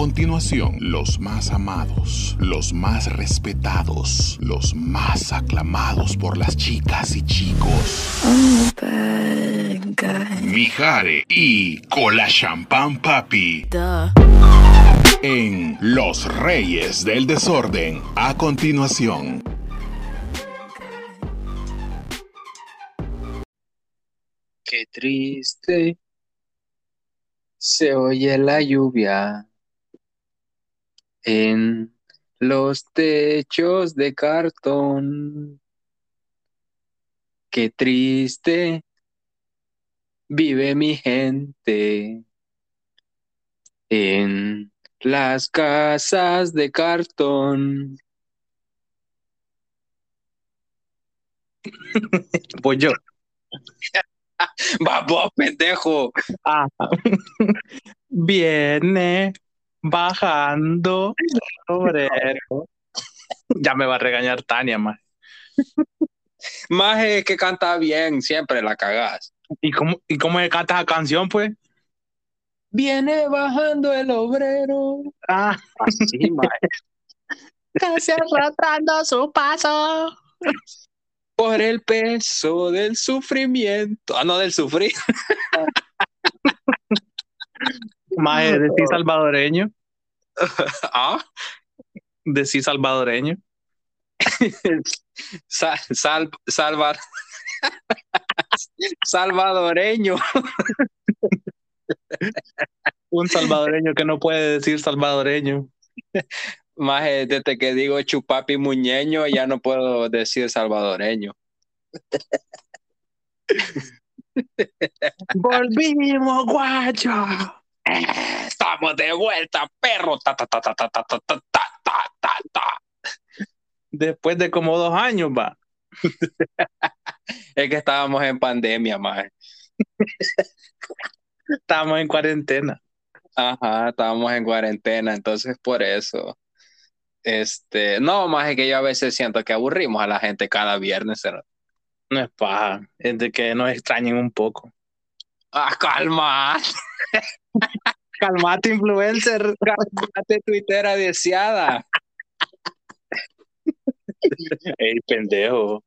continuación, los más amados, los más respetados, los más aclamados por las chicas y chicos. Mijare y Cola Champán Papi. En Los Reyes del Desorden, a continuación. Qué triste se oye la lluvia en los techos de cartón. Qué triste vive mi gente en las casas de cartón. Pues yo. Vamos, pendejo. Ah. Viene bajando el obrero. Ya me va a regañar Tania, más. Más es que canta bien, siempre la cagás. ¿Y cómo, ¿Y cómo canta esa canción, pues? Viene bajando el obrero. Ah, Así, maje. casi arrastrando su paso. Por el peso del sufrimiento. Ah, no, del sufrir. Más de sí salvadoreño. ah, De sí salvadoreño. sal, sal, salva- salvadoreño. Un salvadoreño que no puede decir salvadoreño. Más desde que digo chupapi muñeño, ya no puedo decir salvadoreño. Volvimos, guacho. Eh, Estamos de vuelta, perro. Ta, ta, ta, ta, ta, ta, ta, ta, ta, ta. Después de como dos años, va. Es que estábamos en pandemia, más. Estamos en cuarentena. Ajá, estábamos en cuarentena, entonces por eso. Este, no, más es que yo a veces siento que aburrimos a la gente cada viernes. ¿no? No es paja, es de que nos extrañen un poco. Ah, calma. Calmate, influencer. Cálmate, tuitera deseada. Ey, pendejo.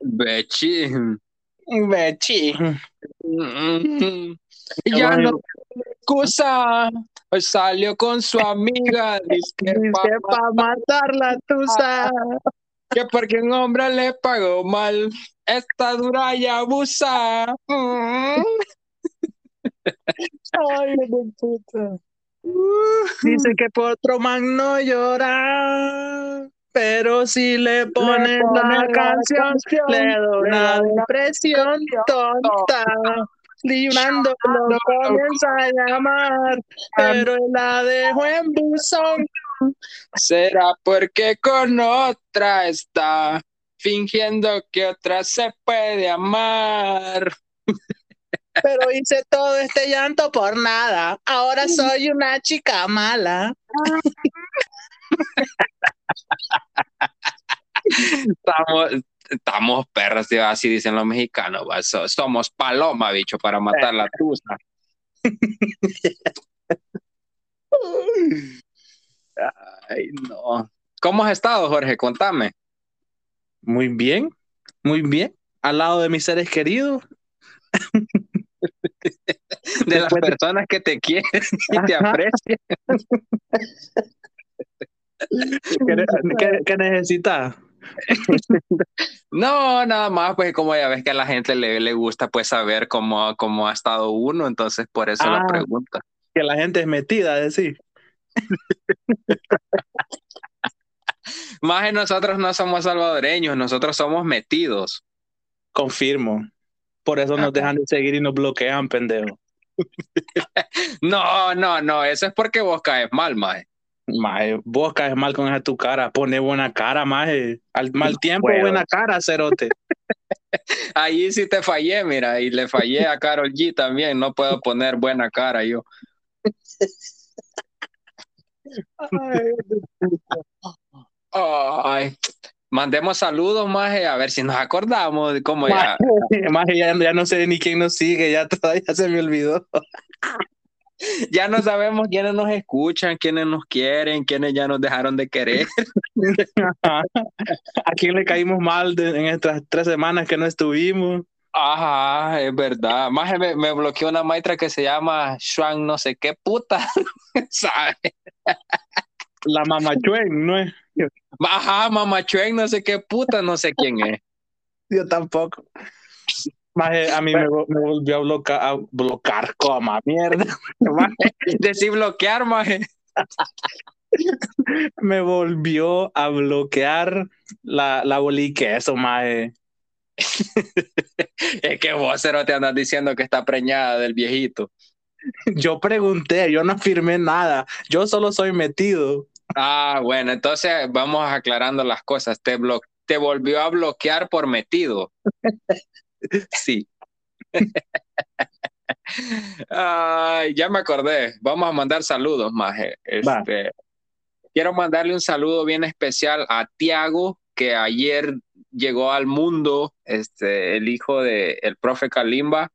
Bechi. Bechi. Ya no excusa. Hoy salió con su amiga. Dice que Dice pa- matar la tusa. que porque un hombre le pagó mal. Esta dura y abusa. Ay, puta. Dice que por otro man no llora. Pero si le ponen la canción, le da una depresión tonta. Librando lo comienza a llamar, pero él la dejó en buzón. ¿Será porque con otra está fingiendo que otra se puede amar? Pero hice todo este llanto por nada. Ahora soy una chica mala. Estamos, estamos perros, tío, así dicen los mexicanos. so- somos paloma, bicho, para matar la tusa. Ay, no. ¿Cómo has estado, Jorge? Contame. Muy bien, muy bien. Al lado de mis seres queridos. De las de- personas que te quieren y te aprecian. ¿Qué, qué- qué necesitas? No, nada más, pues como ya ves que a la gente le, le gusta pues saber cómo, cómo ha estado uno, entonces por eso la Ah. pregunta. Que la gente es metida, decir. Más que nosotros no somos salvadoreños, nosotros somos metidos. Confirmo. Por eso nos dejan de seguir y nos bloquean, pendejo. No, no, no, eso es porque vos caes mal, maje. Maje, vos caes mal con esa tu cara. Pone buena cara, maje. Al mal tiempo, puedo. buena cara, cerote. Ahí sí te fallé, mira, y le fallé a Carol G también, no puedo poner buena cara yo. Ay, mandemos saludos, maje, a ver si nos acordamos de cómo ya. Maje, maje, ya, ya no sé ni quién nos sigue, ya todavía se me olvidó. Ya no sabemos quiénes nos escuchan, quiénes nos quieren, quiénes ya nos dejaron de querer. ¿A quién le caímos mal de- en estas tres semanas que no estuvimos? Ajá, es verdad. Más me, me bloqueó una maestra que se llama Shuan no sé qué puta. ¿Sabes? La mamachuen, ¿no es? Ajá, mamá Chuen, no sé qué puta, no sé quién es. Yo tampoco. Maje, a mí me, vo- me volvió a bloquear, a bloquear, coma, mierda. Maje, Decí bloquear, maje. Me volvió a bloquear la, la bolique, eso, maje. Es que vos, cero, te andas diciendo que está preñada del viejito. Yo pregunté, yo no afirmé nada. Yo solo soy metido. Ah, bueno, entonces vamos aclarando las cosas. Te, blo- te volvió a bloquear por metido. Sí. Ay, ya me acordé. Vamos a mandar saludos, Maje. Este, quiero mandarle un saludo bien especial a Tiago, que ayer llegó al mundo, este, el hijo de el profe Kalimba,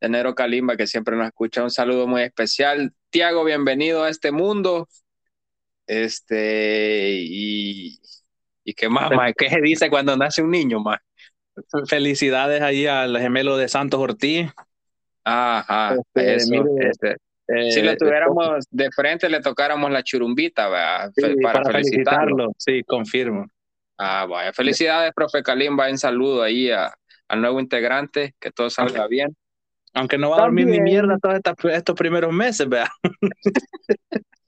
de Nero Kalimba, que siempre nos escucha. Un saludo muy especial. Tiago, bienvenido a este mundo. Este, y, y qué más, Maje? ¿Qué se dice cuando nace un niño, más? Felicidades ahí al gemelo de Santos Ortiz. Ajá, Este, eso. mire, este. Eh, Si lo tuviéramos de frente, le tocáramos la churumbita, para, felicitarlo. Sí, confirmo. Ah, vaya. Felicidades, profe Kalimba. Un saludo ahí a- al nuevo integrante, que todo salga bien. Aunque no va a dormir ni mierda todos estos primeros meses, vea.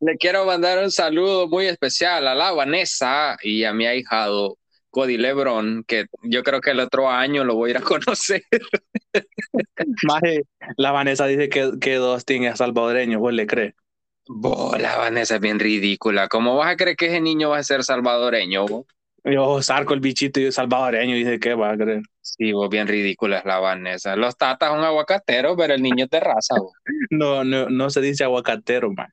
Le quiero mandar un saludo muy especial a la Vanessa y a mi ahijado Cody Lebron, que yo creo que el otro año lo voy a ir a conocer. Maje, la Vanessa dice que, que Dustin es salvadoreño, ¿vos le crees? Bo, la Vanessa es bien ridícula. ¿Cómo vas a creer que ese niño va a ser salvadoreño? vos? Yo sarco el bichito y es salvadoreño, dice que va a creer. Sí, vos bien ridícula es la Vanessa. Los tatas son aguacateros, pero el niño es de raza. vos. No, no, no se dice aguacatero, man.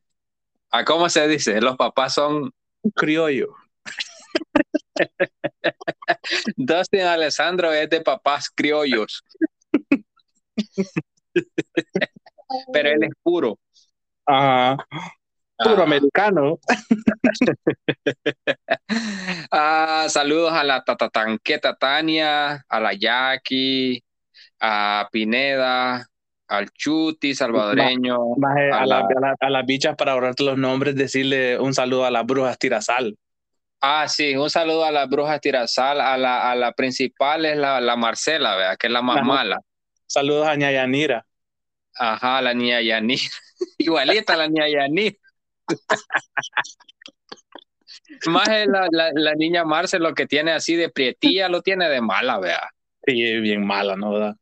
¿A cómo se dice? Los papás son Criollo. Dustin Alessandro es de papás criollos. Pero él es puro. Ajá. Puro Ah. americano. Ah, saludos a la tatatanqueta Tania, a la Jackie, a Pineda, al Chuti salvadoreño. Maje, A a, la- la- a la- a las bichas para ahorrarte los nombres, decirle un saludo a las brujas tirazal. Ah, sí, un saludo a las brujas Tirazal, a la, a la principal es la, la Marcela, ¿verdad? Que es la más Ajá. mala. Saludos a Ñayanira. Ajá, la niña Yanir. Igualita la niña Yanir. Más la, la, la niña Marce lo que tiene así de prietilla, lo tiene de mala, vea. Sí, bien mala, ¿no? ¿Verdad?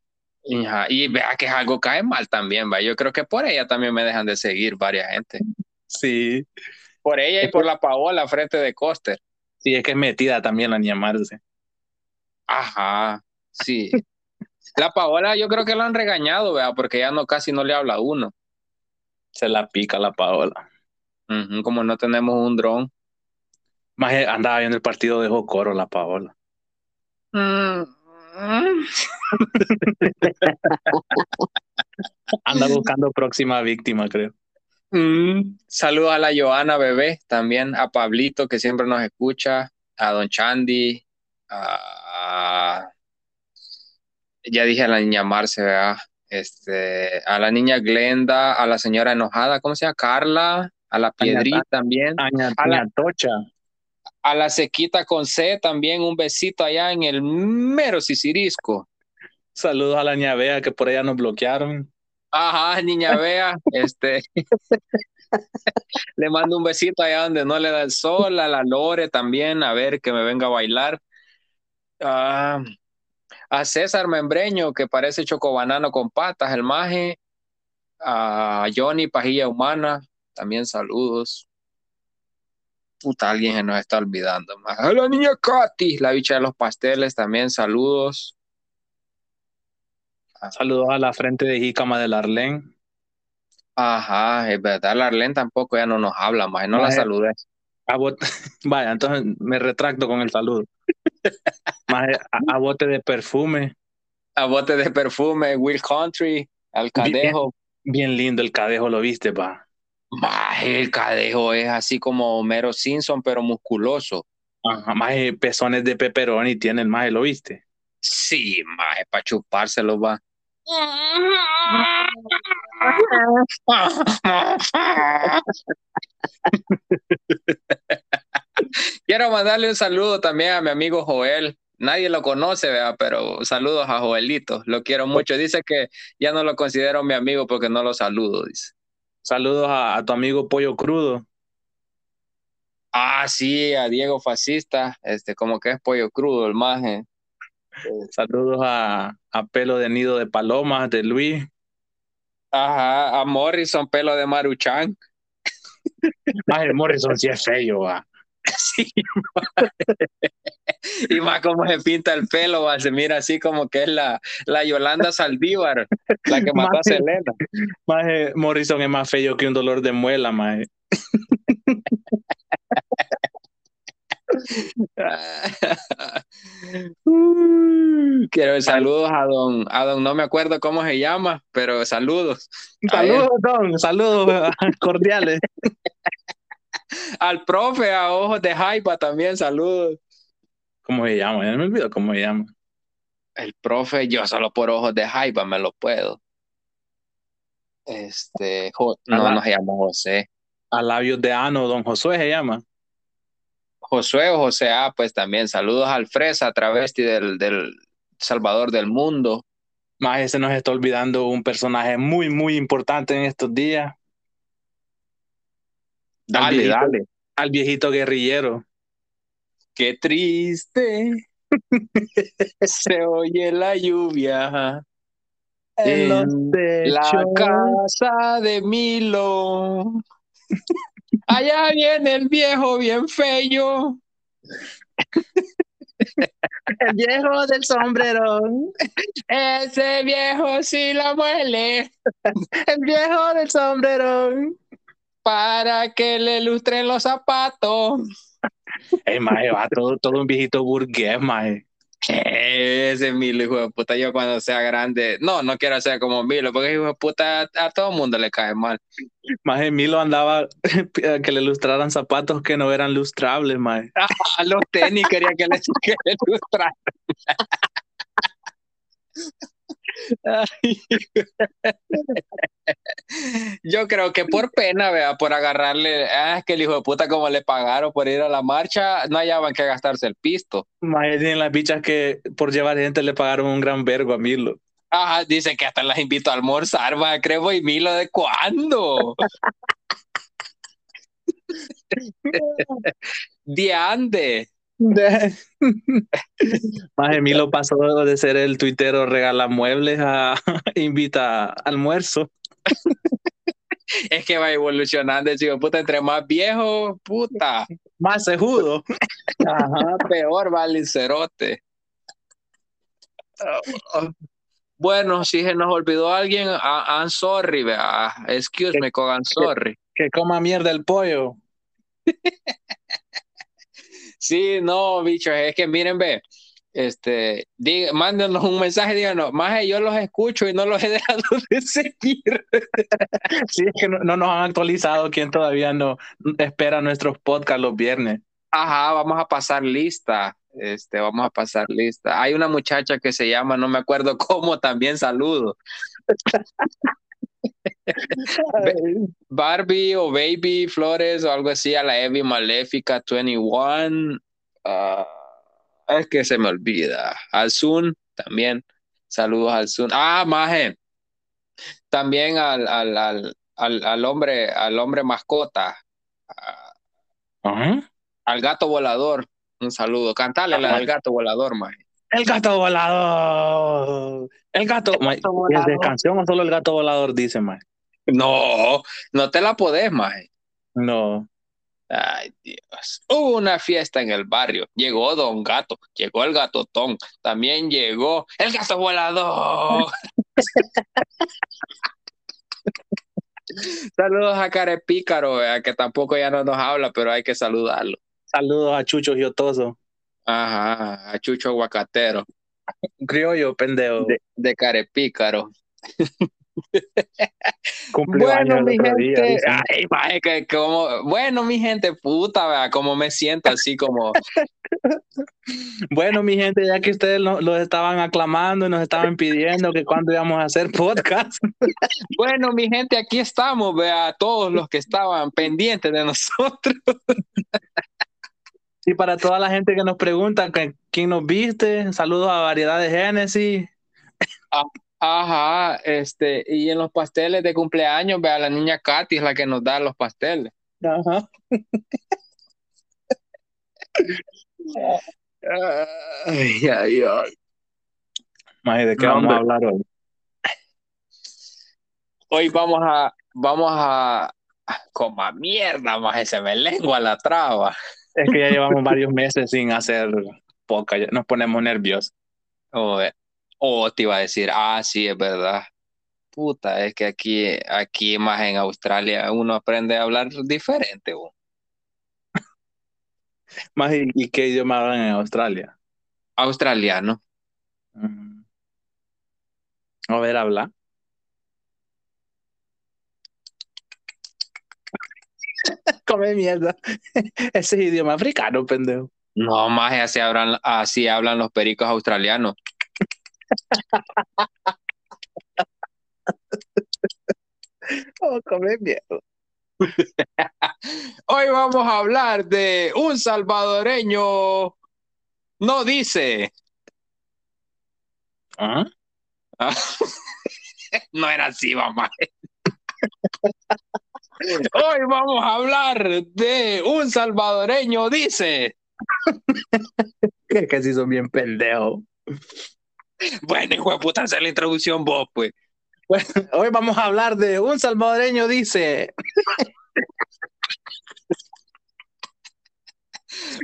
Y vea que es algo cae mal también, va. Yo creo que por ella también me dejan de seguir varias gente. Sí. Por ella y por la Paola frente de Coster. Sí, es que es metida también la niña Marce. Ajá, sí. La Paola yo creo que la han regañado, vea, porque ya no casi no le habla a uno. Se la pica la Paola. Como no tenemos un dron. Maje, andaba viendo el partido de Jocoro la Paola. Anda buscando próxima víctima, creo. Mm, Saludos a la Joana Bebé, también a Pablito que siempre nos escucha, a Don Chandy, a, ya dije a la niña Marce, ¿verdad? Este, a la niña Glenda, a la señora enojada, ¿cómo se llama? Carla, a la Piedrita también, Aña, A la- Añatocha. A la Sequita con C también, un besito allá en el mero Sicirisco. Saludos a la ñavea que por ella nos bloquearon. Ajá, niña Bea, este, le mando un besito allá donde no le da el sol, a la Lore también, a ver que me venga a bailar. Ah, a César Membreño, que parece chocobanano con patas, el maje. A Johnny Pajilla Humana, también saludos. Puta, alguien se nos está olvidando. maje. A la niña Katy, la bicha de los pasteles, también saludos. Saludos a la frente de Jícama del Arlén. Ajá, es verdad, la Arlen tampoco ya no nos habla, más no la saludé. A bot- Vaya, entonces me retracto con el saludo. Maje, a, a bote de perfume. A bote de perfume, Will Country, al Cadejo. Bien lindo el cadejo, ¿lo viste, pa? Maje, el cadejo es así como Homero Simpson, pero musculoso. Ajá, maje, pezones de pepperoni tienen, maje, ¿lo viste? Sí, maje, para chupárselo va. Quiero mandarle un saludo también a mi amigo Joel. Nadie lo conoce, ¿verdad? pero saludos a Joelito. Lo quiero mucho. Dice que ya no lo considero mi amigo porque no lo saludo, dice. Saludos a, a tu amigo Pollo Crudo. Ah, sí, a Diego Fascista, este, como que es pollo crudo el maje. Saludos a, a Pelo de Nido de Palomas de Luis. Ajá, a Morrison, pelo de Maruchan. Maje, Morrison sí es feo, va. Sí, y más como se pinta el pelo, va, se mira así como que es la, la Yolanda Saldívar, la que mató a. Selena. Maje, Morrison es más feo que un dolor de muela. Uh, Quiero saludos a don, a don, no me acuerdo cómo se llama, pero saludos. Saludos, Don, saludos cordiales. Al profe, a ojos de Jaiba también, saludos. ¿Cómo se llama? Ya me olvidó cómo se llama. El profe, yo solo por ojos de Jaiba me lo puedo. Este, Jo- no, Ajá. no se llama José. A labios de Ano, Don Josué se llama. Josué o José A, pues también saludos al Fresa, travesti del, del Salvador del Mundo. Maje, se nos está olvidando un personaje muy, muy importante en estos días. Dale, viejito, dale. Al viejito guerrillero. Qué triste. Se oye la lluvia En en la casa de Milo. Allá viene el viejo bien feo. El viejo del sombrerón. Ese viejo sí la muele El viejo del sombrerón. Para que le lustren los zapatos. Ey, maje, va todo, todo un viejito burgués, maje. Ese Milo, hijo de puta, yo cuando sea grande, no, no quiero ser como Milo, porque hijo de puta a, a todo mundo le cae mal. Maje, Milo andaba a que le lustraran zapatos que no eran lustrables. A los tenis quería que le, que le lustraran. Ay. Yo creo que por pena, vea, por agarrarle, ah, es que el hijo de puta como le pagaron por ir a la marcha, no hallaban que gastarse el pisto. Maje, tienen las bichas que por llevar gente le pagaron un gran vergo a Milo. Ajá, dice que hasta las invito a almorzar, va, creo, y Milo, ¿de cuándo? De Maje, Milo pasó de ser el tuitero regala muebles a invita a almuerzo. Es que va evolucionando, de puta, entre más viejo, puta. Más sejudo. Ajá, peor, vale, cerote. Bueno, si se nos olvidó alguien, ah, I'm sorry, vea. Excuse me, con I'm sorry. Que coma mierda el pollo. Sí, no, bichos, es que miren, ve, este, diga, mándenos un mensaje, díganos, más yo los escucho y no los he dejado de seguir. Sí, es que no, no nos han actualizado quién todavía no espera nuestros podcasts los viernes. Ajá, vamos a pasar lista. Este, vamos a pasar lista. Hay una muchacha que se llama, no me acuerdo cómo, también saludo. Barbie o Baby Flores o algo así, a la Evie Maléfica 21. Ah, es que se me olvida. Al Zoom también. Saludos al Zoom. Ah, Maje. También al, al, al, al, al hombre, al hombre mascota. Ah, al gato volador. Un saludo. Cantale la del gato volador, Maje. El gato volador. El gato. El Ma- gato ¿Es volador. de canción o solo el gato volador dice, más? No, no te la podés, Maje. No. Ay, Dios. Hubo una fiesta en el barrio. Llegó Don Gato, llegó el gatotón, también llegó el gato volador. Saludos a Carepícaro, vea, que tampoco ya no nos habla, pero hay que saludarlo. Saludos a Chucho Giotoso. Ajá, a Chucho Aguacatero, Un criollo, pendejo. de, de Carepícaro. bueno, mi gente, ay, que como, bueno, mi gente, puta, vea, como me siento así como. bueno, mi gente, ya que ustedes los estaban aclamando y nos estaban pidiendo que cuando íbamos a hacer podcast. bueno, mi gente, aquí estamos, vea, todos los que estaban pendientes de nosotros. y para toda la gente que nos pregunta quién nos viste, saludos a Variedad de Génesis. Ah, Ajá, este, y en los pasteles de cumpleaños, vea, la niña Katy es la que nos da los pasteles. Ajá. ay, ay, ay. ¿de qué vamos a hablar hoy? Hoy vamos a, vamos a, como a mierda, más se me lengua la traba. Es que ya llevamos varios meses sin hacer poca, ya nos ponemos nerviosos. O te iba a decir, ah, sí, es verdad. Puta, es que aquí, aquí más en Australia uno aprende a hablar diferente. más y, qué idioma hablan en Australia? Australiano. A ver, habla. Come mierda. Ese es idioma africano, pendejo. No, más así hablan, así hablan los pericos australianos. oh, come miedo. Hoy vamos a hablar de un salvadoreño. No dice. ¿Ah? no era así, mamá. Hoy vamos a hablar de un salvadoreño, dice. que casi son bien pendejos. Bueno, hijo de puta, hacer la introducción vos, pues. hoy vamos a hablar de un salvadoreño, dice.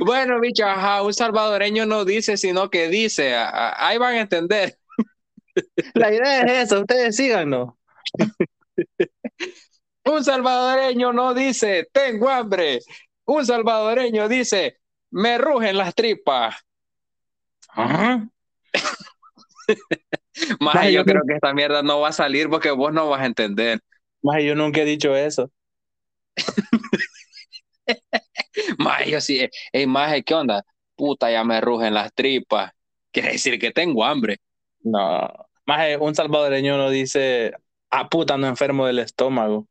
bueno, bicho, ajá, un salvadoreño no dice, sino que dice. ahí van a entender. La idea es esa, ustedes síganos. Un salvadoreño no dice, tengo hambre. Un salvadoreño dice, me rugen las tripas. Ajá. Más yo creo que esta mierda no va a salir porque vos no vas a entender. Más yo nunca he dicho eso. más yo sí, ¿qué onda? Puta, ya me rugen las tripas. Quiere decir que tengo hambre. No, más un salvadoreño no dice, ah, puta, no enfermo del estómago.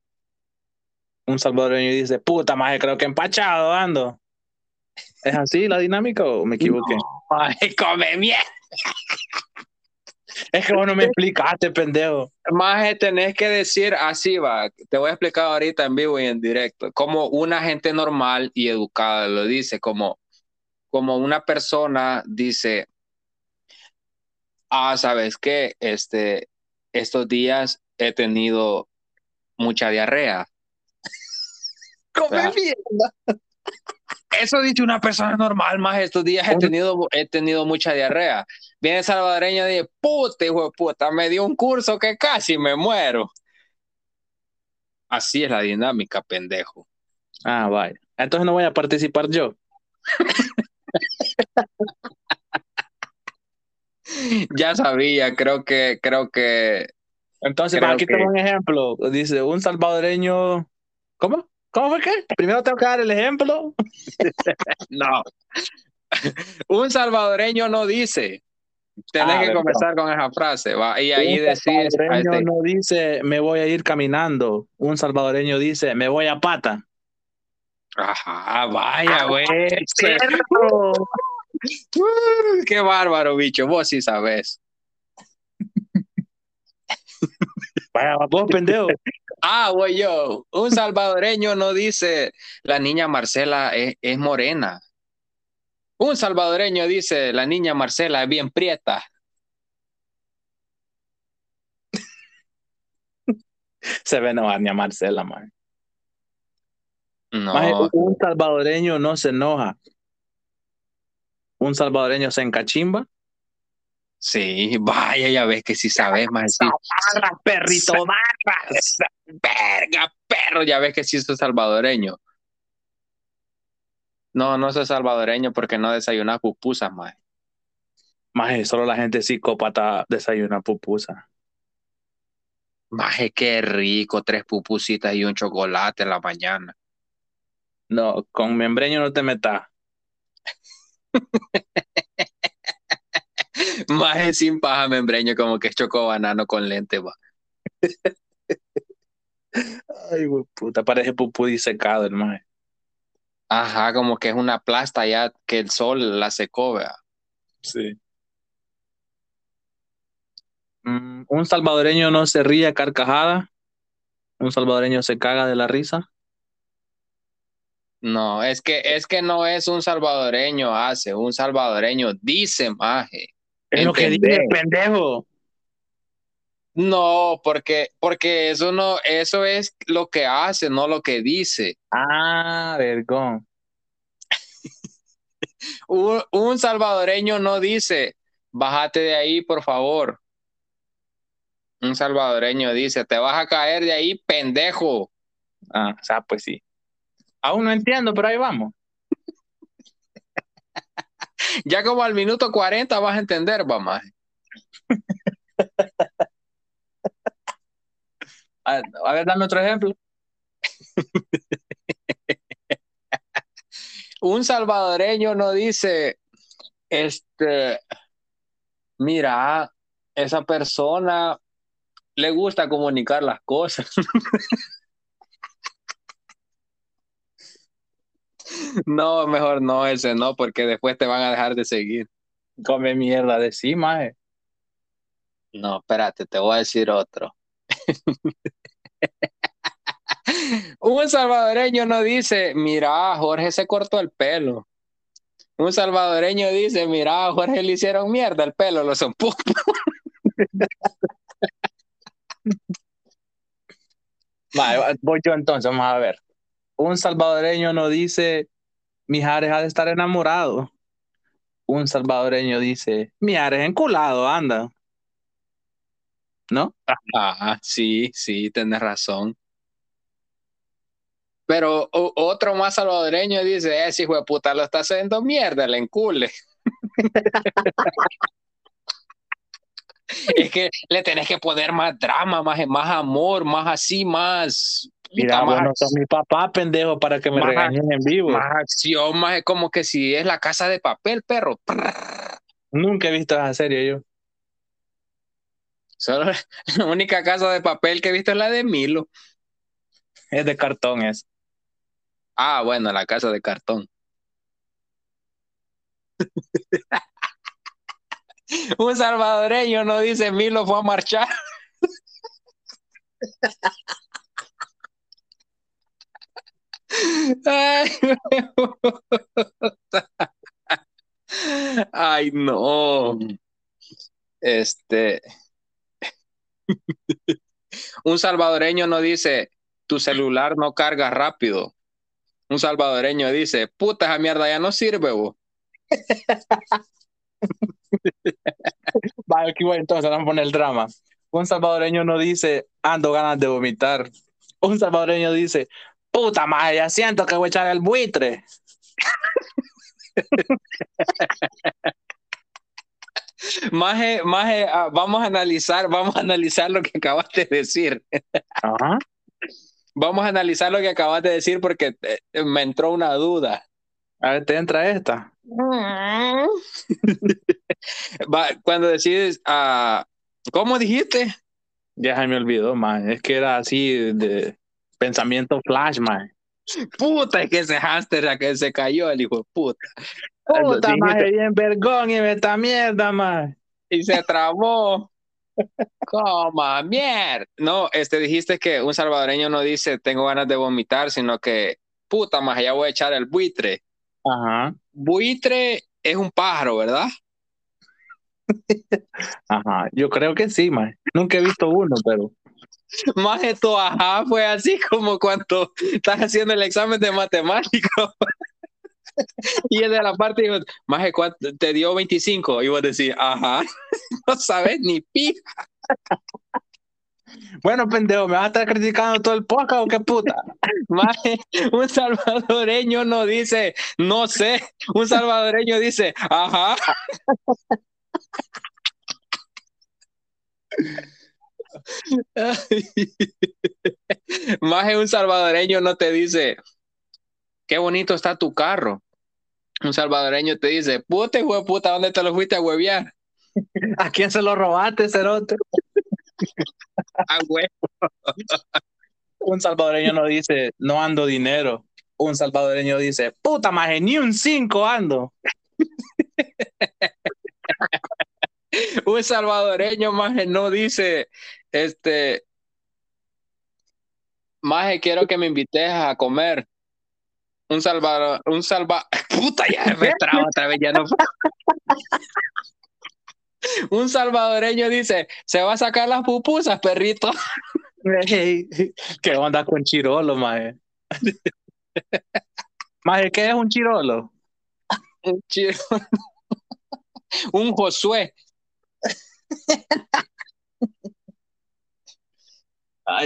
Un salvadoreño dice, puta, más creo que empachado ando. ¿Es así la dinámica o me equivoqué? No, come mierda. Es que vos no me explicaste, pendejo. Más tenés que decir así, va. Te voy a explicar ahorita en vivo y en directo. Como una gente normal y educada lo dice, como, como una persona dice, ah, ¿sabes qué? Este, estos días he tenido mucha diarrea. Come mierda. Eso dice una persona normal, más estos días he tenido, he tenido mucha diarrea. Viene salvadoreño y dice, puta, hijo de puta, me dio un curso que casi me muero. Así es la dinámica, pendejo. Ah, vaya. Entonces no voy a participar yo. ya sabía, creo que, creo que. Entonces, aquí tengo un ejemplo. Dice, un salvadoreño. ¿Cómo? ¿Cómo fue que? Primero tengo que dar el ejemplo. no. Un salvadoreño no dice. Tienes ah, que comenzar con esa frase. Va, y ahí decís. Un salvadoreño no dice me voy a ir caminando. Un salvadoreño dice me voy a pata. Ajá, vaya, güey. qué bárbaro, bicho. Vos sí sabes. Vaya, vos, pendejo. Ah, güey, yo. Un salvadoreño no dice la niña Marcela es, morena. Un salvadoreño dice la niña Marcela es bien prieta. Se ve no niña Marcela, man. No. un salvadoreño no se enoja. Un salvadoreño se encachimba. Sí, vaya, ya ves que si sabes más. Sí. perrito, barras. Verga, perro, ya ves que sí soy salvadoreño. No, no soy salvadoreño porque no desayuna pupusas, más. Más, solo la gente psicópata desayuna pupusas. Maje, qué rico, tres pupusitas y un chocolate en la mañana. No, con membreño no te metas. Maje sin paja membreño, como que es choco banano con lente, va. Ay, güey, puta, parece pupú disecado el maje. Ajá, como que es una plasta ya que el sol la secó, vea. Sí. Mm, un salvadoreño no se ríe a carcajada. Un salvadoreño se caga de la risa. No, es que, es que no es un salvadoreño hace, un salvadoreño dice maje. Es lo que dice pendejo. No, porque, porque eso no, eso es lo que hace, no lo que dice. Ah, vergón. Un, un salvadoreño no dice, bájate de ahí, por favor. Un salvadoreño dice, te vas a caer de ahí, pendejo. Ah, o sea, pues sí. Aún no entiendo, pero ahí vamos. Ya como al minuto 40 vas a entender, mamá. A, a ver, dame otro ejemplo. Un salvadoreño no dice, este, mira, esa persona le gusta comunicar las cosas. No, mejor no ese, no, porque después te van a dejar de seguir. Come mierda de sí, maje. No, espérate, te voy a decir otro. Un salvadoreño no dice, mira, Jorge se cortó el pelo. Un salvadoreño dice, mira, a Jorge le hicieron mierda el pelo, lo son Vale, voy yo entonces, vamos a ver. Un salvadoreño no dice, Mijares ha de estar enamorado. Un salvadoreño dice, Mijares enculado, anda. ¿No? Sí, sí, tienes razón. Pero otro más salvadoreño dice, ese hijo de puta lo está haciendo mierda, le encule. Es que le tenés que poner más drama, más, más amor, más así, más. Mira, más, bueno, son mi papá, pendejo, para que me regañen en vivo. más acción, más como que si es la casa de papel, perro. Nunca he visto esa serie yo. Solo la única casa de papel que he visto es la de Milo. Es de cartón, es. Ah, bueno, la casa de cartón. Un salvadoreño no dice Milo fue a marchar. Ay, Ay, no. Este. Un salvadoreño no dice tu celular no carga rápido. Un salvadoreño dice, puta, esa mierda ya no sirve, vos. Aquí voy entonces, vamos a poner el drama. Un salvadoreño no dice, ando ganas de vomitar. Un salvadoreño dice, puta madre, ya siento que voy a echar el buitre. Maje, maje, ah, vamos a analizar, vamos a analizar lo que acabaste de decir. Ajá. Vamos a analizar lo que acabas de decir porque eh, me entró una duda. A ver, te entra esta. Va, cuando decides, ah, ¿cómo dijiste? Ya se me olvidó, man. Es que era así de pensamiento flash, man. Puta, es que ese hámster a que se cayó el hijo de puta. Puta madre, bien vergón y esta mierda, man. y se trabó. Coma, mierda. No, este dijiste que un salvadoreño no dice tengo ganas de vomitar, sino que puta más ya voy a echar el buitre. Ajá, Buitre es un pájaro, ¿verdad? ajá. Yo creo que sí, man. Nunca he visto uno, pero. Más esto, ajá, fue así como cuando estás haciendo el examen de matemático. y el de la parte dijo, más te dio 25. Y vos decís, ajá, no sabes ni pi. Bueno, pendejo, ¿me vas a estar criticando todo el podcast o qué puta? Maje, un salvadoreño no dice, no sé, un salvadoreño dice, ajá. Más un salvadoreño no te dice, qué bonito está tu carro. Un salvadoreño te dice, puta, hijo puta, ¿dónde te lo fuiste a huevear? ¿A quién se lo robaste, cerote? A huevo. Un salvadoreño no dice, no ando dinero. Un salvadoreño dice, puta, maje, ni un cinco ando. un salvadoreño más no dice, este, más quiero que me invites a comer. Un salvador, un salva, puta, ya me traba otra vez, ya no. un salvadoreño dice, se va a sacar las pupusas, perrito. ¿Qué onda con Chirolo, maje? maje, ¿qué es un Chirolo? Un Chirolo. un Josué.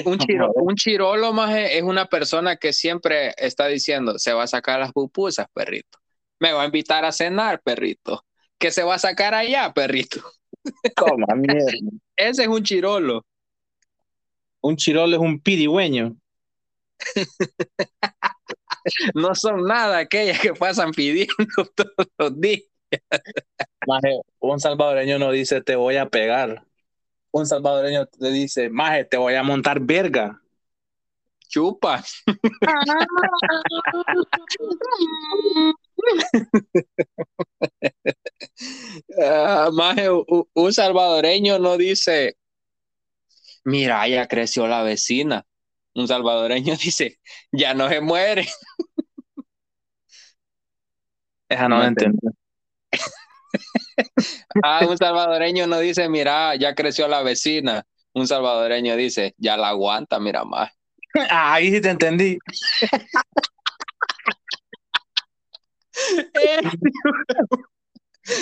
Un, un chirolo más es una persona que siempre está diciendo, se va a sacar las pupusas, perrito. Me va a invitar a cenar, perrito. Que se va a sacar allá, perrito. Mierda. Ese es un chirolo. Un chirolo es un pidigüeño. no son nada aquellas que pasan pidiendo todos los días. un salvadoreño no dice te voy a pegar. Un salvadoreño te dice, maje, te voy a montar verga. Chupa. uh, maje, un salvadoreño no dice, mira, ya creció la vecina. Un salvadoreño dice, ya no se muere. Esa no, no entiendo. ah, un salvadoreño no dice, mira, ya creció la vecina. Un salvadoreño dice, ya la aguanta, mira más. Ah, ahí sí te entendí.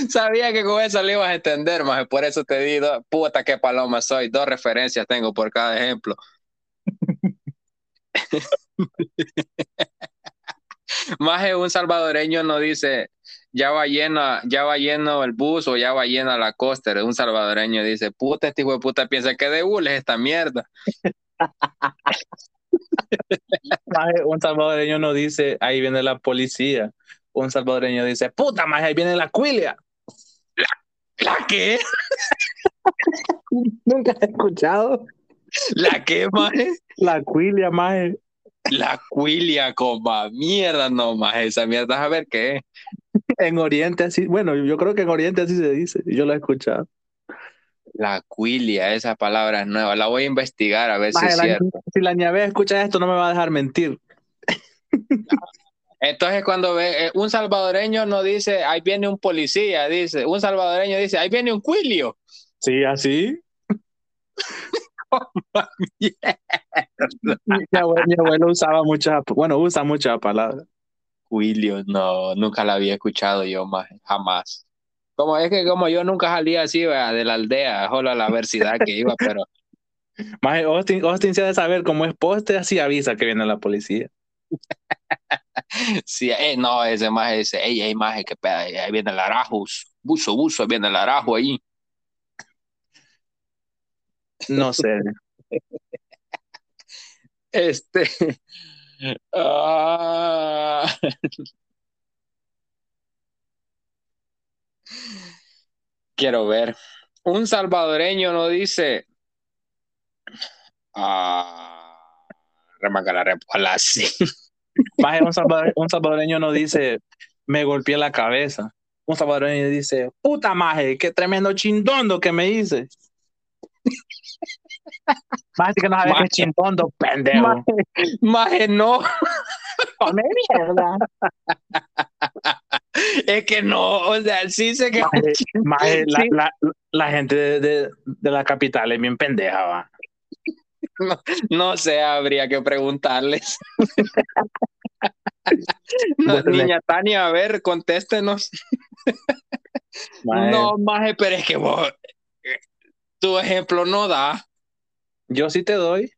Sabía que con eso le ibas a entender, más por eso te digo, puta que paloma soy. Dos referencias tengo por cada ejemplo. más un salvadoreño no dice, ya va lleno, ya va lleno el bus o ya va llena la costa. Un salvadoreño dice, puta, este hijo de puta piensa que de hule es esta mierda. un salvadoreño no dice, ahí viene la policía. Un salvadoreño dice, puta, más ahí viene la cuilia. ¿La, ¿la qué? Nunca he escuchado. ¿La qué, maje? La cuilia, maje. La cuilia, coma, mierda, no, maje, esa mierda, a ver qué en Oriente así, bueno, yo creo que en Oriente así se dice, yo lo he escuchado. La cuilia, esa palabra es nueva, la voy a investigar a ver si es cierto. Si la nieve escucha esto, no me va a dejar mentir. Entonces cuando ve eh, un salvadoreño no dice, ahí viene un policía, dice, un salvadoreño dice, ahí viene un cuilio. Sí, así. mi, abuelo, usaba muchas, bueno, usa muchas palabras. William, no, nunca la había escuchado yo más, jamás. Como es que como yo nunca salía así de la aldea, solo a la universidad que iba, pero... Más Austin, Austin se de saber cómo es poste, así avisa que viene la policía. sí, eh, no, ese más ese, ey, ey, más que ahí viene el arajo, buzo, buzo, viene el arajo ahí. No sé. este, Ah. Quiero ver. Un salvadoreño no dice. Ah, remanga la así. Un salvadoreño no dice, me golpeé la cabeza. Un salvadoreño dice, puta maje, qué tremendo chindondo que me hice. Más que no sabes qué chindondo, pendejo. Maje, no. Come mierda. Es que no, o sea, sí sé que. Maje, la, la, la, gente de, de, de, la capital es bien pendeja, va. No, no sé, habría que preguntarles. no, niña Tania, a ver, contéstenos. No, maje, pero es que vos, tu ejemplo no da. Yo sí te doy.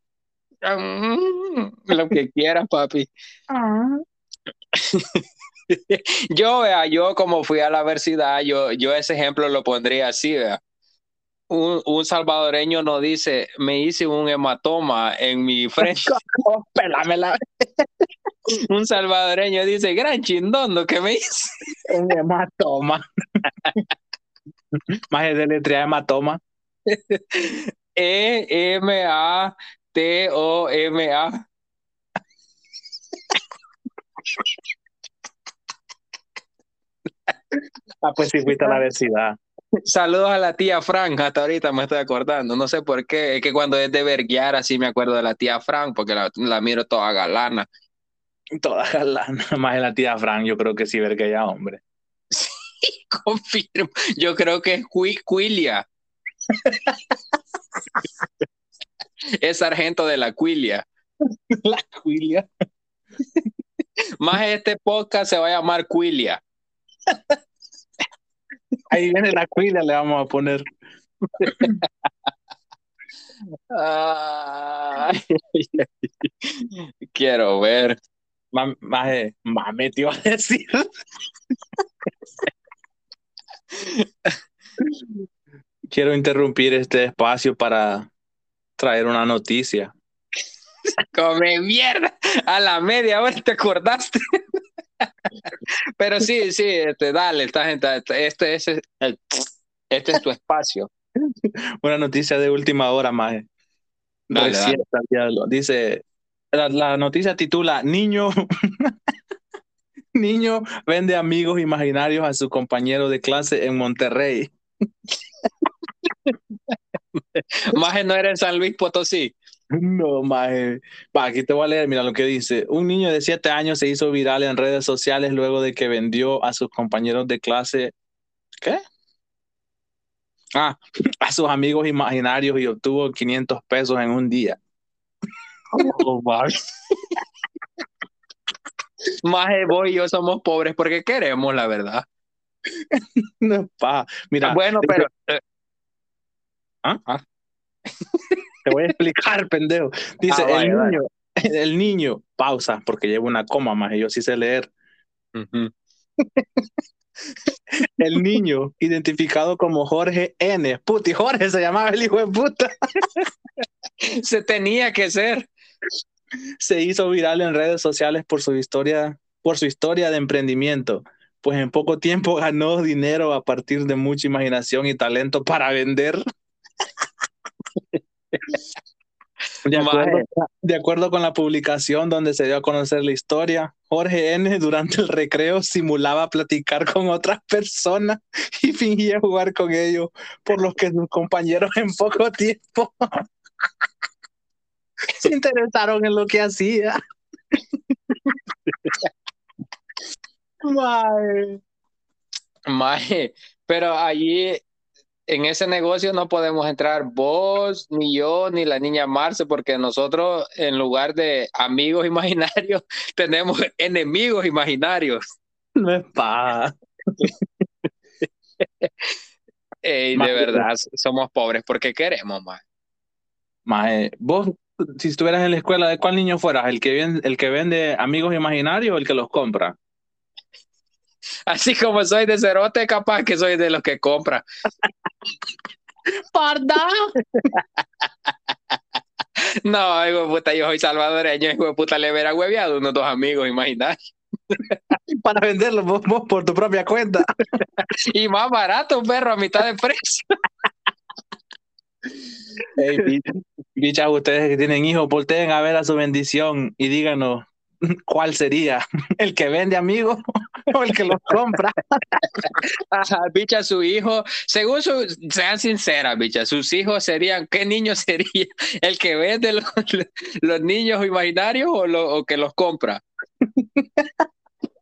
Mm, lo que quieras, papi. Ah. yo, vea, yo como fui a la universidad, yo, yo ese ejemplo lo pondría así, vea. un, un salvadoreño nos dice, me hice un hematoma en mi frente. Un salvadoreño dice, gran chindondo que me hice. Un hematoma. Más de deletrea hematoma. E-M-A-T-O-M-A. Ah, pues sí, fuiste a la universidad. Saludos a la tía Fran, hasta ahorita me estoy acordando, no sé por qué, es que cuando es de verguiar así me acuerdo de la tía Fran, porque la, la miro toda galana. Toda galana. Más de la tía Fran, yo creo que sí, ver que ya, hombre. Sí, confirmo. Yo creo que es Qui- Quilia. es sargento de la Quilia. La Quilia. Más este podcast se va a llamar Quilia. Ahí viene la Quilia, le vamos a poner. Ay, Quiero ver. Más, mame, te iba a decir. Quiero interrumpir este espacio para traer una noticia. Come mierda. A la media hora te acordaste. Pero sí, sí, este, dale, esta gente, este, es el- este es tu espacio. Una noticia de última hora, más. Dale, Recién salió. Dice, la, la noticia titula Niño, niño vende amigos imaginarios a su compañero de clase en Monterrey. Más no era en San Luis Potosí. No, maje. Va, aquí te voy a leer, mira lo que dice. Un niño de siete años se hizo viral en redes sociales luego de que vendió a sus compañeros de clase. ¿Qué? Ah, a sus amigos imaginarios y obtuvo 500 pesos en un día. Oh, Más vos y yo somos pobres porque queremos, la verdad. No, pa. Mira, bueno, te- pero eh, te voy a explicar, pendejo. Dice, Ah, vaya, el vaya. niño, el niño, pausa, porque llevo una coma más y yo sí sé leer. ujú. El niño, identificado como Jorge N. Puti, Jorge se llamaba el hijo de puta. se tenía que ser. se hizo viral en redes sociales por su historia, por su historia de emprendimiento, pues en poco tiempo ganó dinero a partir de mucha imaginación y talento para vender. De acuerdo, Maje. de acuerdo con la publicación donde se dio a conocer la historia, Jorge N. durante el recreo simulaba platicar con otras personas y fingía jugar con ellos, por lo que sus compañeros en poco tiempo se interesaron en lo que hacía. Mae. Maje, pero allí en ese negocio no podemos entrar vos, ni yo, ni la niña Marce, porque nosotros en lugar de amigos imaginarios tenemos enemigos imaginarios. No es pa. Ey, de verdad, somos pobres porque queremos más. Mae, vos, si estuvieras en la escuela, ¿de cuál niño fueras? ¿El que, ven- el que vende amigos imaginarios o el que los compra? Así como soy de cerote, capaz que soy de los que compra. ¡Parda! No, hijo de puta, yo soy salvadoreño, hijo de puta, le hubiera hueveado unos dos amigos imaginarios. Para venderlo vos, vos por tu propia cuenta. Y más barato, perro, a mitad de precio. Ey, bi- bichas, ustedes que tienen hijos, volteen a ver a su bendición y díganos cuál sería, el que vende amigos o el que los compra. Ajá, bicha, su hijo, según su, sean sinceras, bicha, sus hijos serían, ¿qué niño sería? ¿El que vende los, los niños imaginarios o, lo, o que los compra?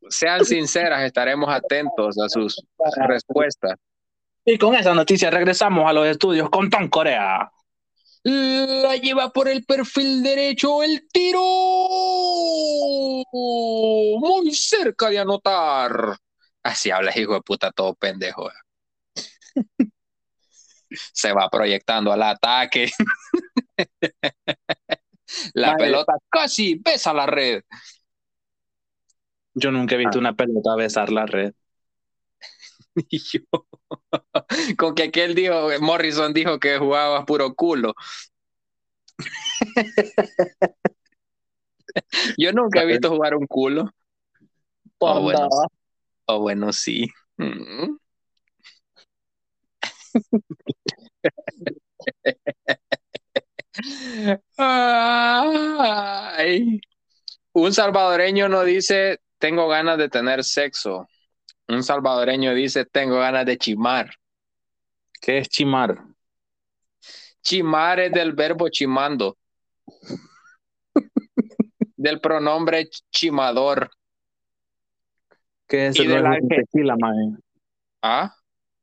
Sean sinceras, estaremos atentos a sus respuestas. Y con esa noticia regresamos a los estudios con Tom Corea. La lleva por el perfil derecho el tiro. Muy cerca de anotar. Así habla, hijo de puta, todo pendejo. Se va proyectando al ataque. La Vale. pelota casi besa la red. Yo nunca he visto una pelota besar la red. Y yo, con que aquel dijo, Morrison dijo que jugaba puro culo. Yo nunca he visto jugar un culo. Oh, bueno, oh, bueno sí. Mm. Ay. Un salvadoreño no dice tengo ganas de tener sexo. Un salvadoreño dice tengo ganas de chimar. ¿Qué es chimar? Chimar es del verbo chimando. del pronombre chimador. ¿Qué es Y no es un tequila, maje? ¿Ah?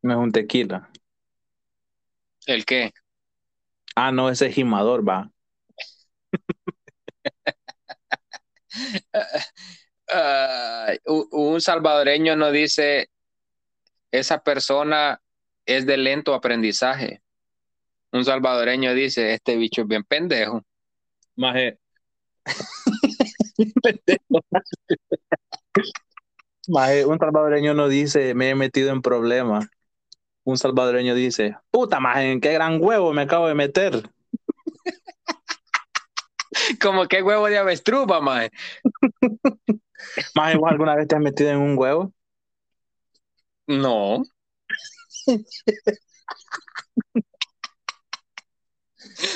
No es un tequila. ¿El qué? Ah, no, ese es gimador, va. Ah, un salvadoreño no dice esa persona es de lento aprendizaje. Un salvadoreño dice este bicho es bien pendejo. Maje. Maje, un salvadoreño no dice, me he metido en problemas. Un salvadoreño dice, puta, maje, en qué gran huevo me acabo de meter. Como que huevo de avestruz, mamá. Maje, ¿vos alguna vez te has metido en un huevo? No.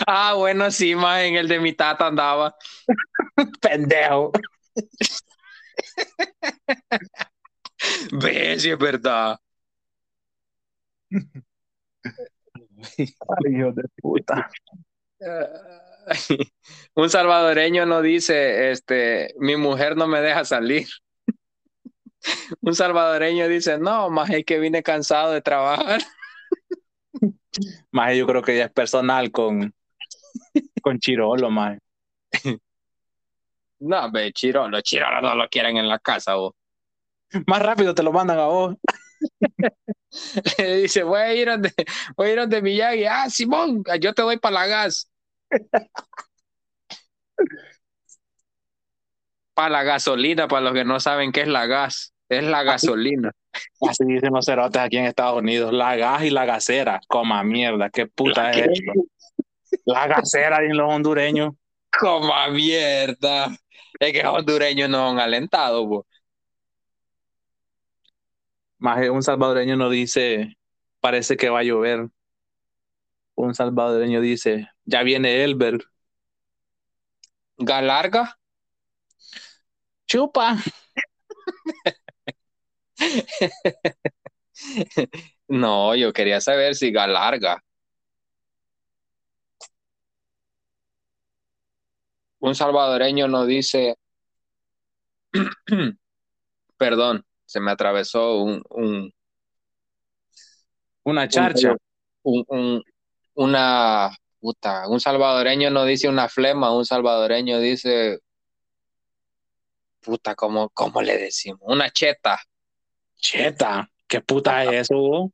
ah, bueno, sí, más en el de mi tata andaba. Pendejo. Ve, si es verdad. Ay, hijo de puta. Un salvadoreño no dice, este, mi mujer no me deja salir. Un salvadoreño dice, no, más es que vine cansado de trabajar. Maje, yo creo que ya es personal con, con Chirolo, maje. No, ve, Chiro, los chirolos no lo quieren en la casa, vos. Más rápido te lo mandan a vos. Le dice, voy a ir donde, voy a ir donde Miyagi. Ah, Simón, yo te doy para la gas. Para la gasolina, para los que no saben qué es la gas. Es la gasolina. Así dicen los cerotes aquí en Estados Unidos. La gas y la gasera. Coma mierda, qué puta es esto. La gasera dicen los hondureños. Coma mierda. Es que los hondureños no han alentado, bo. Maje, un salvadoreño no dice, parece que va a llover. Un salvadoreño dice, ya viene Elber. ¿Galarga? Chupa. No, yo quería saber si Galarga. Un salvadoreño no dice, perdón, se me atravesó un, un, Una charcha. un, un- una puta, un salvadoreño no dice una flema, un salvadoreño dice puta, ¿cómo, cómo le decimos? Una cheta, Cheta. ¿Qué puta es eso? vos?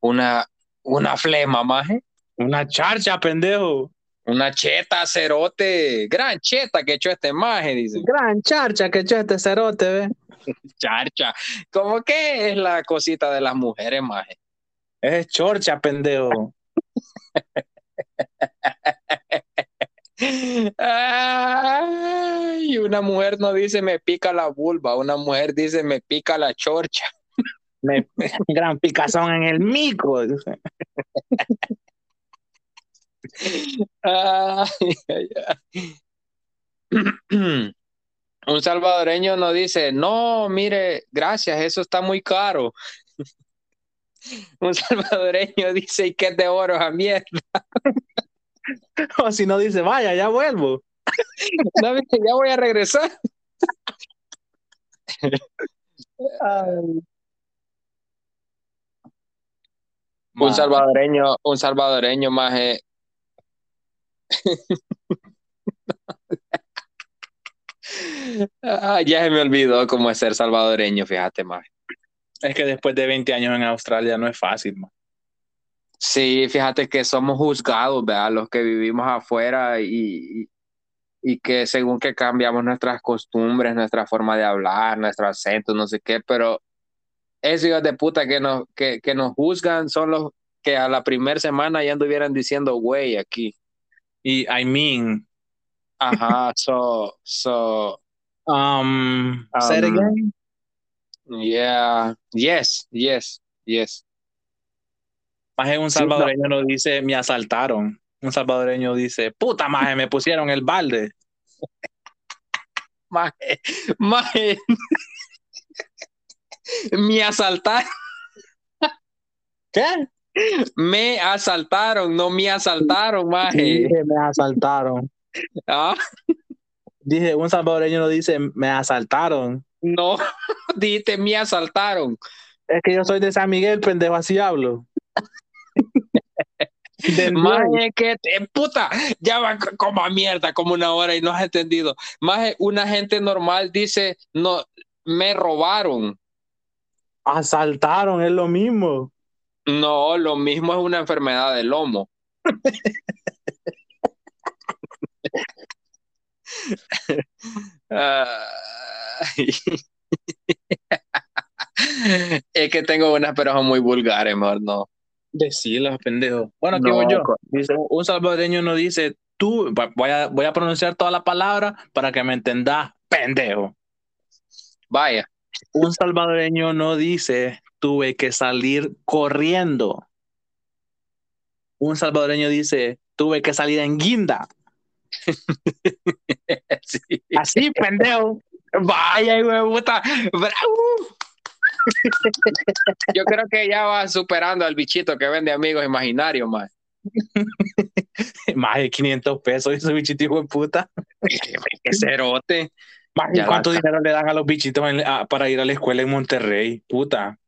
una, una flema, maje, Una charcha, pendejo. una cheta, cerote, gran cheta que echó este maje, dicen. Gran charcha que echó este cerote, ve. Charcha, ¿cómo que es la cosita de las mujeres, maje? Es chorcha, pendejo. Ay, una mujer no dice me pica la vulva, una mujer dice me pica la chorcha. Me, gran picazón en el mico. Ay, ay, ay. Un salvadoreño no dice, no, mire, gracias, eso está muy caro. Un salvadoreño dice, ¿y qué de oro a mierda? O si no dice, vaya, ya vuelvo. No, mire, ya voy a regresar. Un salvadoreño, un salvadoreño más Ah, ya se me olvidó cómo es ser salvadoreño, fíjate más. Es que después de 20 años en Australia no es fácil, ma. Sí, fíjate que somos juzgados, ¿verdad? Los que vivimos afuera y, y, y que según que cambiamos nuestras costumbres, nuestra forma de hablar, nuestro acento, no sé qué, pero esos hijos de puta que nos, que, que nos juzgan son los que a la primera semana ya anduvieran diciendo güey aquí. Y I mean, Ajá, so, so, um, say it Um, again. yeah, yes, yes, yes. Maje, un Sí, salvadoreño no dice me asaltaron. Un salvadoreño dice, puta maje, me pusieron el balde. Maje, maje. Me asaltaron, ¿Qué? me asaltaron, no me asaltaron, maje. Dije, me asaltaron. Ah, Dije, un salvadoreño no dice me asaltaron. no, dijiste me asaltaron. Es que yo soy de San Miguel, pendejo, así hablo. Maje, que te, puta, ya va como a mierda, como una hora y no has entendido. Maje, una gente normal dice, no, me robaron. asaltaron, es lo mismo. No, lo mismo es una enfermedad del lomo. Es que tengo unas, pero son muy vulgares, mejor no. Decirlo, pendejo. Bueno, aquí No, voy yo. Dice, un salvadoreño no dice tú, voy a, voy a pronunciar toda la palabra para que me entendas, pendejo. Vaya, Un salvadoreño no dice tuve que salir corriendo. Un salvadoreño dice tuve que salir en guinda. sí. Así, pendejo. Vaya, hijo de puta. Bravo. Yo creo que ya va superando al bichito que vende amigos imaginarios, más. Más de 500 pesos ese bichito hijo de puta. Qué cerote. Más, ¿y Ya ¿Cuánto dinero le dan a los bichitos en- a- para ir a la escuela en Monterrey? Puta.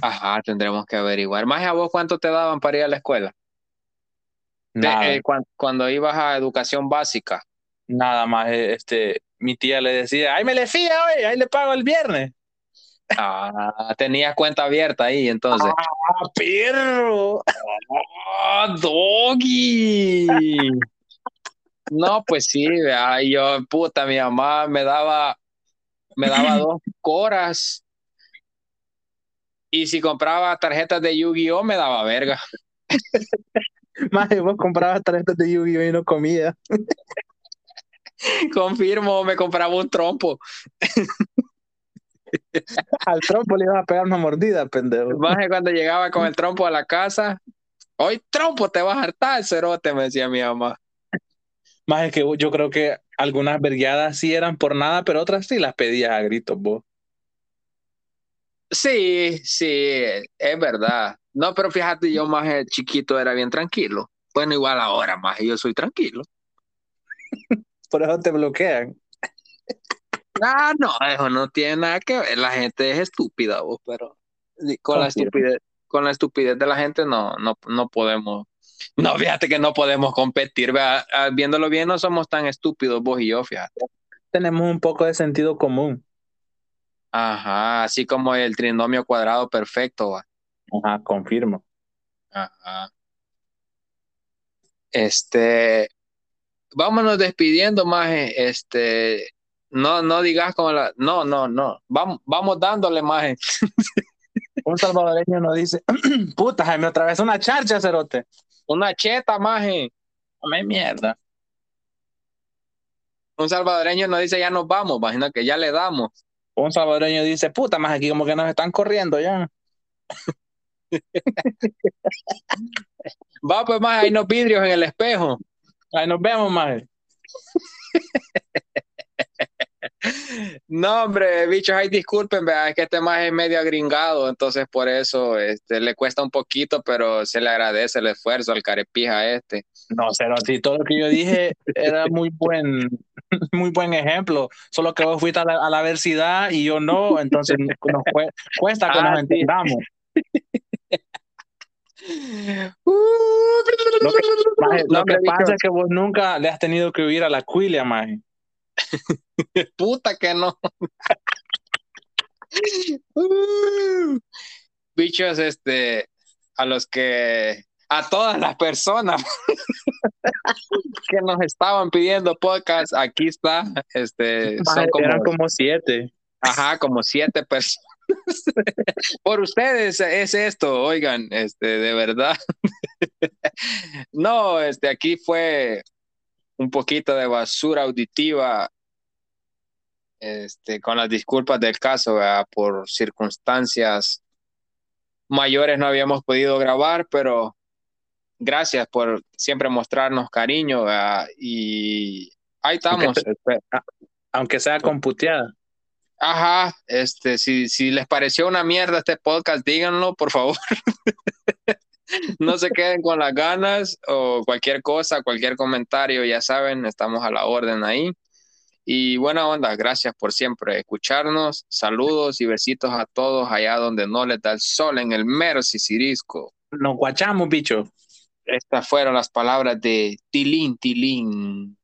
Ajá, tendremos que averiguar. Más a vos, ¿cuánto te daban para ir a la escuela? De- Nada, eh, cuan- cuando ibas a educación básica. nada más. eh, Este, mi tía le decía, ahí me le fía hoy, ahí le pago el viernes. Ah, tenías cuenta abierta ahí, entonces. ¡Ah, perro! ¡Ah, doggy! No, pues sí, vea, yo, puta, mi mamá me daba, me daba dos coras. Y si compraba tarjetas de Yu-Gi-Oh, me daba verga. Más vos comprabas tarjetas de Yu-Gi-Oh y no comida. Confirmo, me compraba un trompo. Al trompo le ibas a pegar una mordida, pendejo. Más que cuando llegaba con el trompo a la casa, hoy trompo te vas a hartar, cerote, me decía mi mamá. Más es que yo creo que algunas vergueadas sí eran por nada, pero otras sí las pedías a gritos vos. Sí, sí, es verdad. No, pero fíjate, yo más eh, chiquito era bien tranquilo. Bueno, igual ahora más yo soy tranquilo. Por eso te bloquean. Ah, no, eso no tiene nada que ver. La gente es estúpida, vos, pero con la estupidez, con la estupidez de la gente no, no, no podemos. No, fíjate que no podemos competir. vea, ah, Viéndolo bien, no somos tan estúpidos vos y yo, fíjate. Tenemos un poco de sentido común. Ajá, así como el trinomio cuadrado perfecto, va. Ajá, confirmo. Ajá. Este, vámonos despidiendo, maje. Este, no, no digas como la, no, no, no. Vamos, vamos dándole, maje. Un salvadoreño nos dice, puta, Jaime, otra vez una charcha, cerote. Una cheta, maje. Come mierda. Un salvadoreño nos dice ya nos vamos, imagina que ya le damos. Un salvadoreño dice, puta, más aquí como que nos están corriendo ya. Va, pues, maje, hay unos vidrios en el espejo. Ahí nos vemos, maje. No, hombre, bichos, ay, disculpen, vea, es que este maje es medio agringado, entonces por eso este, le cuesta un poquito, pero se le agradece el esfuerzo al carepija este. No, Cerote, todo lo que yo dije era muy buen, muy buen ejemplo. Solo que vos fuiste a la, a la versidad y yo no, entonces nos cue- cuesta que Ah, nos sí. entendamos. Uh, Lo que, lo pasa es que vos nunca le has tenido que huir a la cuilia, maje. puta que no. Uh, bichos, este, a los que, a todas las personas que nos estaban pidiendo podcast, aquí está, este, son como, Eran como siete. ajá, como siete personas. Por ustedes es esto, oigan, este, de verdad. no, este, aquí fue un poquito de basura auditiva, este, con las disculpas del caso, por circunstancias mayores no habíamos podido grabar, pero gracias por siempre mostrarnos cariño y ahí estamos. Aunque, sea computeada. Ajá, este, si, si les pareció una mierda este podcast, díganlo, por favor. no se queden con las ganas o cualquier cosa, cualquier comentario, ya saben, estamos a la orden ahí. Y buena onda, gracias por siempre escucharnos. Saludos y besitos a todos allá donde no les da el sol en el mero Sicirisco. Nos guachamos, bicho. Estas fueron las palabras de Tilín, Tilín.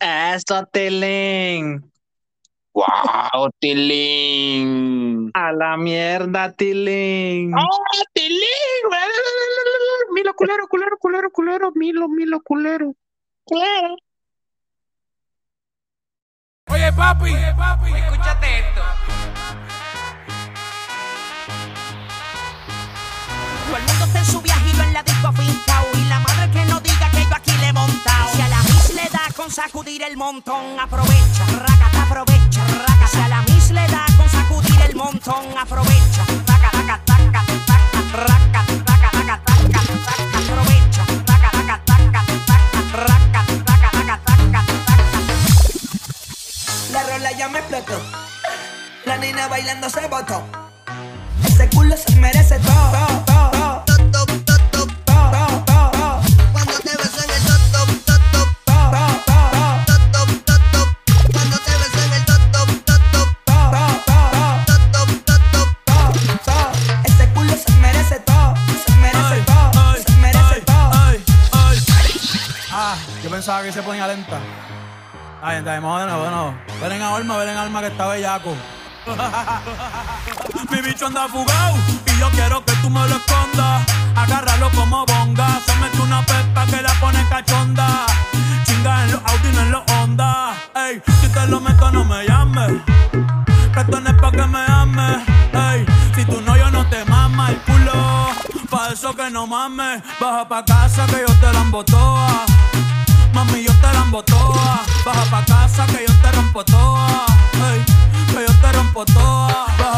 Esto, Tilín. ¡Wow, Tilín! A la mierda, Tilín. ¡Oh, Tilín! Milo culero, culero, culero, culero, Milo, Milo culero. Culero. Oye, papi, Oye, papi, escúchate esto. Todo el mundo está en su viajito en la disco fincao Y la madre que no diga que yo aquí le he montado Si a la mis le da con sacudir el montón Aprovecha, raca, aprovecha, raca Si a la mis le da con sacudir el montón Aprovecha, raca, raca, raca, raca, raca, raca, ya me explotó. La nena bailando se botó. Ese culo se merece todo. todo, todo. pensaba que se ponía lenta. Entonces, vamos de nuevo, de nuevo. Ven en alma, ven en alma que está bellaco. Mi bicho anda fugado y yo quiero que tú me lo escondas. Agárralo como bonga. Se mete una pepa que la pone cachonda. Chinga en los Audi, no en los Honda. Ey, si te lo meto, no me llames. Esto no es pa' que me ames. Ey, si tú no, yo no te mama el culo. Pa' eso que no mames. Baja pa' casa que yo te la embotoa. Mami, yo te la embotoa. Baja pa' casa que yo te rompo toa. Que yo te rompo toa.